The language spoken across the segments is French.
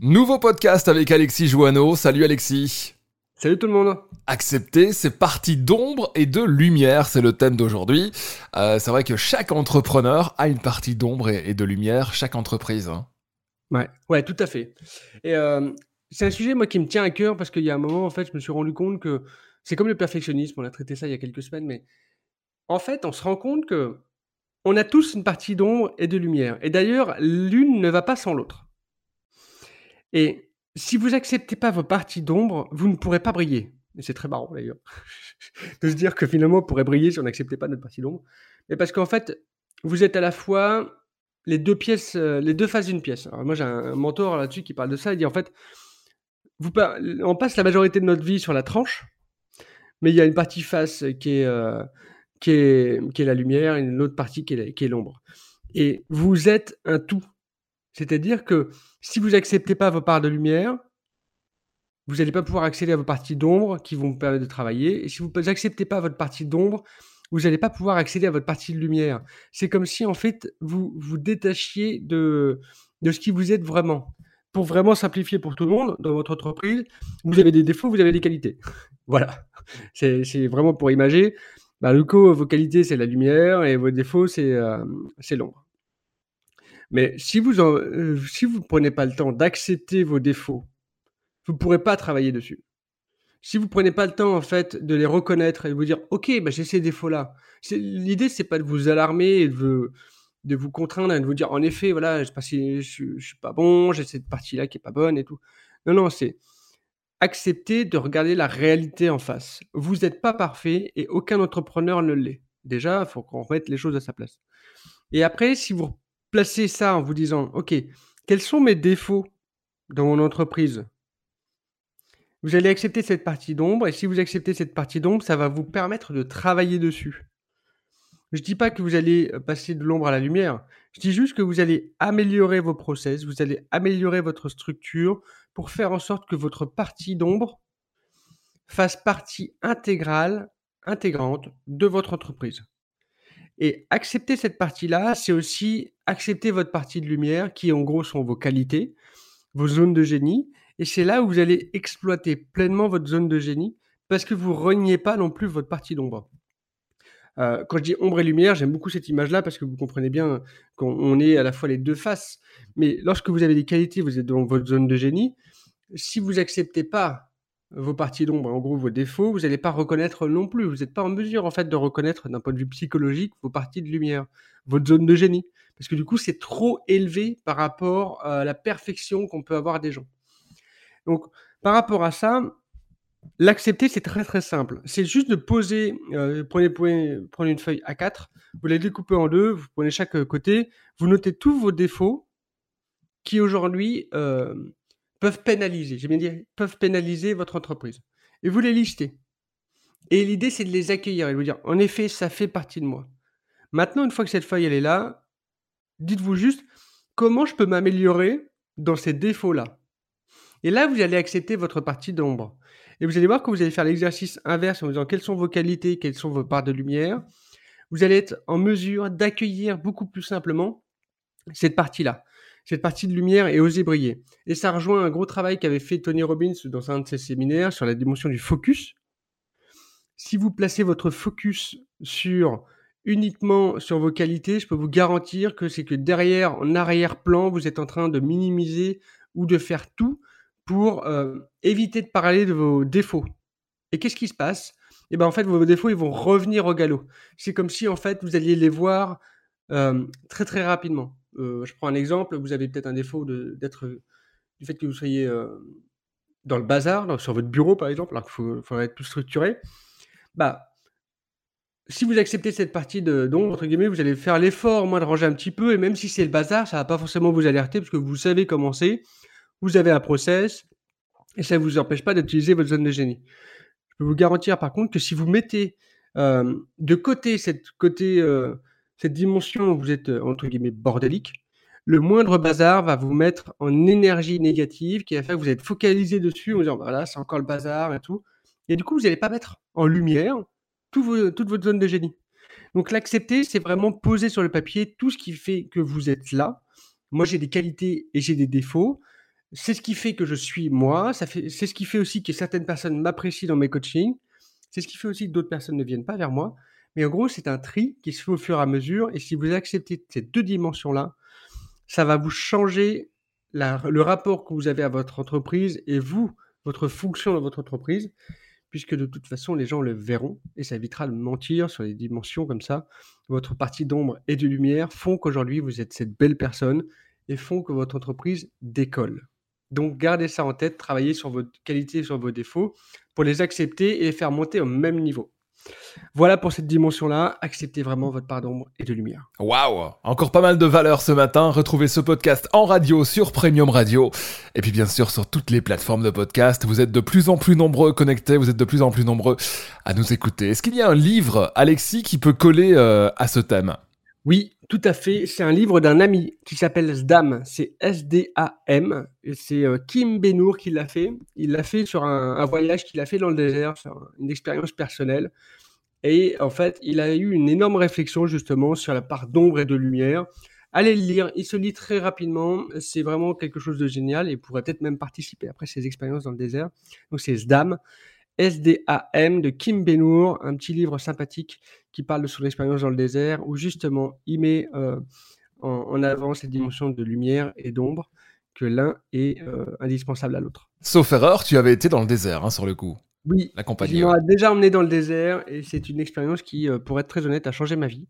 Nouveau podcast avec Alexis Joanneau. Salut Alexis. Salut tout le monde. Accepter, c'est partie d'ombre et de lumière, c'est le thème d'aujourd'hui. Euh, c'est vrai que chaque entrepreneur a une partie d'ombre et, de lumière, chaque entreprise. Hein. Ouais, ouais, tout à fait. Et euh, c'est un sujet moi qui me tient à cœur parce qu'il y a un moment en fait, je me suis rendu compte que c'est comme le perfectionnisme. On a traité ça il y a quelques semaines, mais en fait, on se rend compte que on a tous une partie d'ombre et de lumière. Et d'ailleurs, l'une ne va pas sans l'autre. Et si vous acceptez pas vos parties d'ombre, vous ne pourrez pas briller. Et c'est très marrant d'ailleurs de se dire que finalement on pourrait briller si on n'acceptait pas notre partie d'ombre. Mais parce qu'en fait, vous êtes à la fois les deux pièces, euh, les deux faces d'une pièce. Alors moi j'ai un mentor là-dessus qui parle de ça. Il dit en fait, on passe la majorité de notre vie sur la tranche, mais il y a une partie face qui est, euh, qui est, qui est la lumière et une autre partie qui est l'ombre. Et vous êtes un tout. C'est-à-dire que si vous n'acceptez pas vos parts de lumière, vous n'allez pas pouvoir accéder à vos parties d'ombre qui vont vous permettre de travailler. Et si vous n'acceptez pas votre partie d'ombre, vous n'allez pas pouvoir accéder à votre partie de lumière. C'est comme si, en fait, vous vous détachiez de, de ce qui vous êtes vraiment. Pour vraiment simplifier pour tout le monde, dans votre entreprise, vous avez des défauts, vous avez des qualités. voilà. C'est vraiment pour imager. Bah, le coup, vos qualités, c'est la lumière et vos défauts, c'est euh, l'ombre. Mais si vous ne euh, si vous prenez pas le temps d'accepter vos défauts, vous ne pourrez pas travailler dessus. Si vous prenez pas le temps en fait de les reconnaître et de vous dire OK, bah, j'ai ces défauts-là. L'idée c'est pas de vous alarmer et de, de vous contraindre et de vous dire en effet voilà, je, je, je, suis pas bon, j'ai cette partie-là qui est pas bonne et tout. Non non, c'est accepter de regarder la réalité en face. Vous n'êtes pas parfait et aucun entrepreneur ne l'est. Déjà, il faut qu'on remette les choses à sa place. Et après, si vous placez ça en vous disant, OK, quels sont mes défauts dans mon entreprise? Vous allez accepter cette partie d'ombre, et si vous acceptez cette partie d'ombre, ça va vous permettre de travailler dessus. Je ne dis pas que vous allez euh, passer de l'ombre à la lumière, je dis juste que vous allez améliorer vos process, vous allez améliorer votre structure pour faire en sorte que votre partie d'ombre fasse partie intégrale, intégrante de votre entreprise. Et accepter cette partie-là, c'est aussi accepter votre partie de lumière, qui en gros sont vos qualités, vos zones de génie. Et c'est là où vous allez exploiter pleinement votre zone de génie, parce que vous reniez pas non plus votre partie d'ombre. Euh, quand je dis ombre et lumière, j'aime beaucoup cette image-là parce que vous comprenez bien qu'on est à la fois les deux faces. Mais lorsque vous avez des qualités, vous êtes dans votre zone de génie. Si vous acceptez pas vos parties d'ombre, en gros vos défauts, vous n'allez pas reconnaître non plus. Vous n'êtes pas en mesure en fait de reconnaître d'un point de vue psychologique vos parties de lumière, votre zone de génie, parce que du coup c'est trop élevé par rapport à la perfection qu'on peut avoir des gens. Donc par rapport à ça, l'accepter c'est très très simple. C'est juste de poser, euh, prenez, prenez une feuille A4, vous la découpez en deux, vous prenez chaque côté, vous notez tous vos défauts qui aujourd'hui euh, peuvent pénaliser, j'ai bien dit, peuvent pénaliser votre entreprise. Et vous les listez. Et l'idée, c'est de les accueillir et de vous dire, en effet, ça fait partie de moi. Maintenant, une fois que cette feuille, est là, dites-vous juste, comment je peux m'améliorer dans ces défauts-là Et là, vous allez accepter votre partie d'ombre. Et vous allez voir que vous allez faire l'exercice inverse en vous disant quelles sont vos qualités, quelles sont vos parts de lumière. Vous allez être en mesure d'accueillir beaucoup plus simplement cette partie-là cette partie de lumière et oser briller. Et ça rejoint un gros travail qu'avait fait Tony Robbins dans un de ses séminaires sur la dimension du focus. Si vous placez votre focus sur uniquement sur vos qualités, je peux vous garantir que c'est que derrière, en arrière-plan, vous êtes en train de minimiser ou de faire tout pour euh, éviter de parler de vos défauts. Et qu'est-ce qui se passe? Eh ben en fait, vos défauts, ils vont revenir au galop. C'est comme si en fait vous alliez les voir euh, très très rapidement. Euh, je prends un exemple, vous avez peut-être un défaut d'être du fait que vous soyez euh, dans le bazar, sur votre bureau par exemple, alors qu'il faudrait être plus structuré. Bah, si vous acceptez cette partie don, entre guillemets, vous allez faire l'effort, moins de ranger un petit peu, et même si c'est le bazar, ça va pas forcément vous alerter, parce que vous savez comment c'est, vous avez un process, et ça ne vous empêche pas d'utiliser votre zone de génie. Je peux vous garantir par contre que si vous mettez euh, de côté cette côté cette dimension où vous êtes, euh, entre guillemets, bordélique, le moindre bazar va vous mettre en énergie négative qui va faire que vous êtes focalisé dessus en disant, voilà, c'est encore le bazar et tout. Et du coup, vous n'allez pas mettre en lumière toute votre zone de génie. Donc l'accepter, c'est vraiment poser sur le papier tout ce qui fait que vous êtes là. Moi, j'ai des qualités et j'ai des défauts. c'est ce qui fait que je suis moi, c'est ce qui fait aussi que certaines personnes m'apprécient dans mes coachings, c'est ce qui fait aussi que d'autres personnes ne viennent pas vers moi. Mais en gros, c'est un tri qui se fait au fur et à mesure. Et si vous acceptez ces deux dimensions-là, ça va vous changer le rapport que vous avez à votre entreprise et vous, votre fonction dans votre entreprise, puisque de toute façon, les gens le verront et ça évitera de mentir sur les dimensions comme ça. Votre partie d'ombre et de lumière font qu'aujourd'hui, vous êtes cette belle personne et font que votre entreprise décolle. Donc, gardez ça en tête, travaillez sur votre qualité et sur vos défauts pour les accepter et les faire monter au même niveau. Voilà pour cette dimension-là. Acceptez vraiment votre part d'ombre et de lumière. Waouh Encore pas mal de valeurs ce matin. Retrouvez ce podcast en radio sur Premium Radio. Et puis bien sûr sur toutes les plateformes de podcast. Vous êtes de plus en plus nombreux connectés. Vous êtes de plus en plus nombreux à nous écouter. Est-ce qu'il y a un livre, Alexis, qui peut coller euh, à ce thème? Oui, tout à fait. C'est un livre d'un ami qui s'appelle SDAM. C'est S-D-A-M. C'est euh, Kim Benour qui l'a fait. Il l'a fait sur un, voyage qu'il a fait dans le désert, sur une expérience personnelle. Et en fait, il a eu une énorme réflexion justement sur la part d'ombre et de lumière. Allez le lire, il se lit très rapidement, c'est vraiment quelque chose de génial et pourrait peut-être même participer après ses expériences dans le désert. Donc c'est SDAM. SDAM de Kim Benour, un petit livre sympathique qui parle de son expérience dans le désert, où justement il met euh, en, avant cette dimension de lumière et d'ombre, que l'un est euh, indispensable à l'autre. Sauf erreur, tu avais été dans le désert, hein, sur le coup. Oui, la compagnie. m'a déjà emmené dans le désert et c'est une expérience qui, euh, pour être très honnête, a changé ma vie.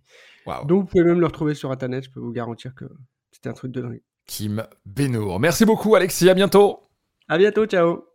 Donc vous pouvez même le retrouver sur Internet, je peux vous garantir que c'était un truc de dingue. Kim Benour. Merci beaucoup Alexis, à bientôt. À bientôt, ciao.